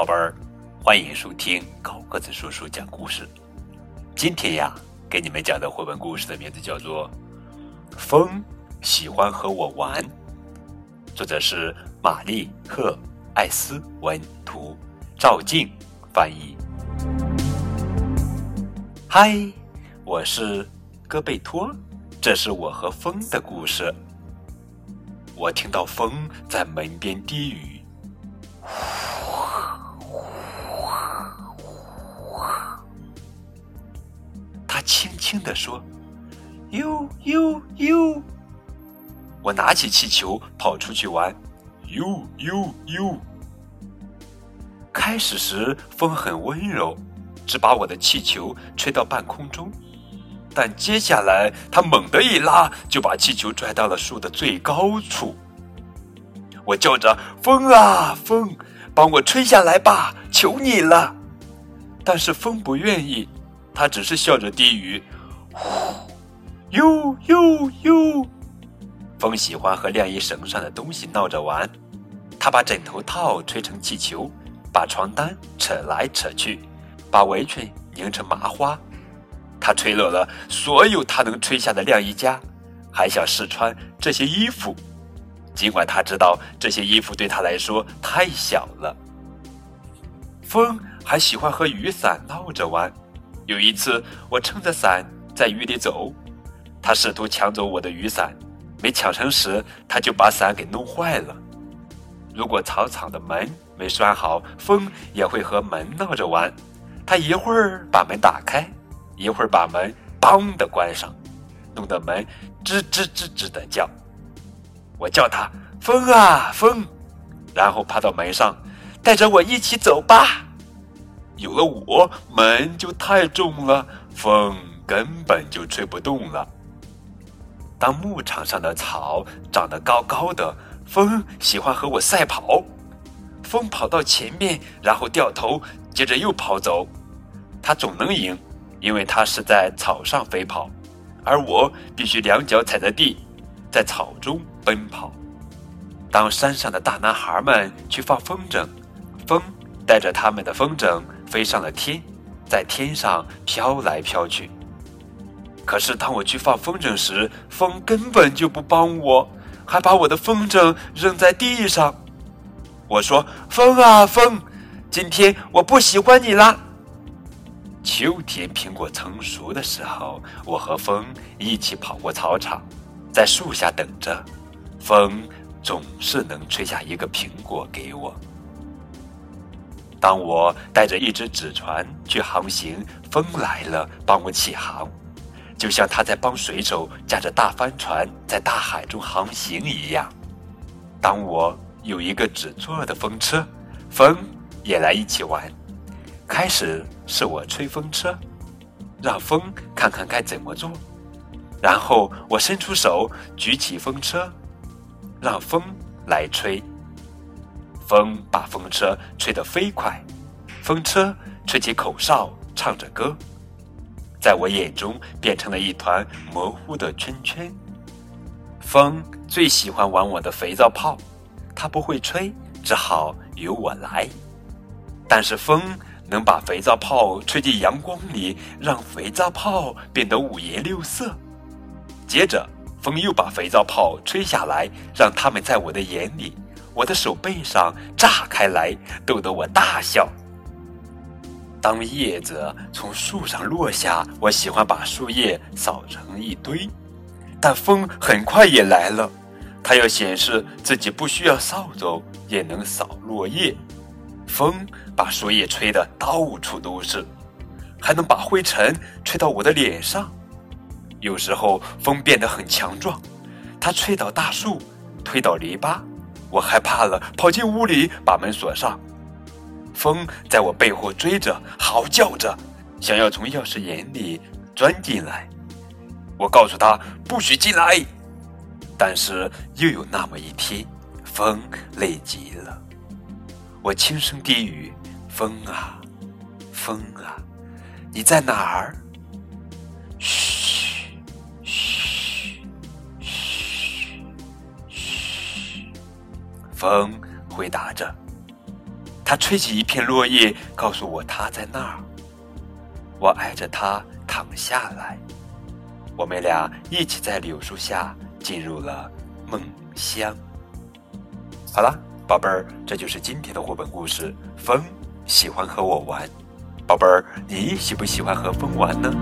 宝贝儿，欢迎收听高个子叔叔讲故事。今天呀，给你们讲的绘本故事的名字叫做《风喜欢和我玩》，作者是玛丽赫艾斯文图，赵静翻译。嗨，我是戈贝托，这是我和风的故事。我听到风在门边低语。轻地说：“呦呦呦！”我拿起气球跑出去玩，呦呦呦！开始时风很温柔，只把我的气球吹到半空中，但接下来它猛地一拉，就把气球拽到了树的最高处。我叫着：“风啊风，帮我吹下来吧，求你了！”但是风不愿意。他只是笑着低语：“呼，呦呦呦。”风喜欢和晾衣绳上的东西闹着玩。他把枕头套吹成气球，把床单扯来扯去，把围裙拧成麻花。他吹落了所有他能吹下的晾衣架，还想试穿这些衣服，尽管他知道这些衣服对他来说太小了。风还喜欢和雨伞闹着玩。有一次，我撑着伞在雨里走，他试图抢走我的雨伞，没抢成时，他就把伞给弄坏了。如果草场的门没拴好，风也会和门闹着玩。他一会儿把门打开，一会儿把门“梆”的关上，弄得门吱吱吱吱的叫。我叫他“风啊风”，然后爬到门上，带着我一起走吧。有了我，门就太重了，风根本就吹不动了。当牧场上的草长得高高的，风喜欢和我赛跑。风跑到前面，然后掉头，接着又跑走。它总能赢，因为它是在草上飞跑，而我必须两脚踩着地，在草中奔跑。当山上的大男孩们去放风筝，风带着他们的风筝。飞上了天，在天上飘来飘去。可是当我去放风筝时，风根本就不帮我，还把我的风筝扔在地上。我说：“风啊风，今天我不喜欢你啦。”秋天苹果成熟的时候，我和风一起跑过操场，在树下等着，风总是能吹下一个苹果给我。当我带着一只纸船去航行，风来了，帮我起航，就像他在帮水手驾着大帆船在大海中航行一样。当我有一个纸做的风车，风也来一起玩。开始是我吹风车，让风看看该怎么做，然后我伸出手举起风车，让风来吹。风把风车吹得飞快，风车吹起口哨，唱着歌，在我眼中变成了一团模糊的圈圈。风最喜欢玩我的肥皂泡，它不会吹，只好由我来。但是风能把肥皂泡吹进阳光里，让肥皂泡变得五颜六色。接着，风又把肥皂泡吹下来，让它们在我的眼里。我的手背上炸开来，逗得我大笑。当叶子从树上落下，我喜欢把树叶扫成一堆，但风很快也来了，它要显示自己不需要扫帚也能扫落叶。风把树叶吹得到处都是，还能把灰尘吹到我的脸上。有时候风变得很强壮，它吹倒大树，推倒篱笆。我害怕了，跑进屋里，把门锁上。风在我背后追着，嚎叫着，想要从钥匙眼里钻进来。我告诉他不许进来，但是又有那么一天，风累极了。我轻声低语：“风啊，风啊，你在哪儿？”嘘。风回答着，他吹起一片落叶，告诉我他在那儿。我挨着他躺下来，我们俩一起在柳树下进入了梦乡。好了，宝贝儿，这就是今天的绘本故事。风喜欢和我玩，宝贝儿，你喜不喜欢和风玩呢？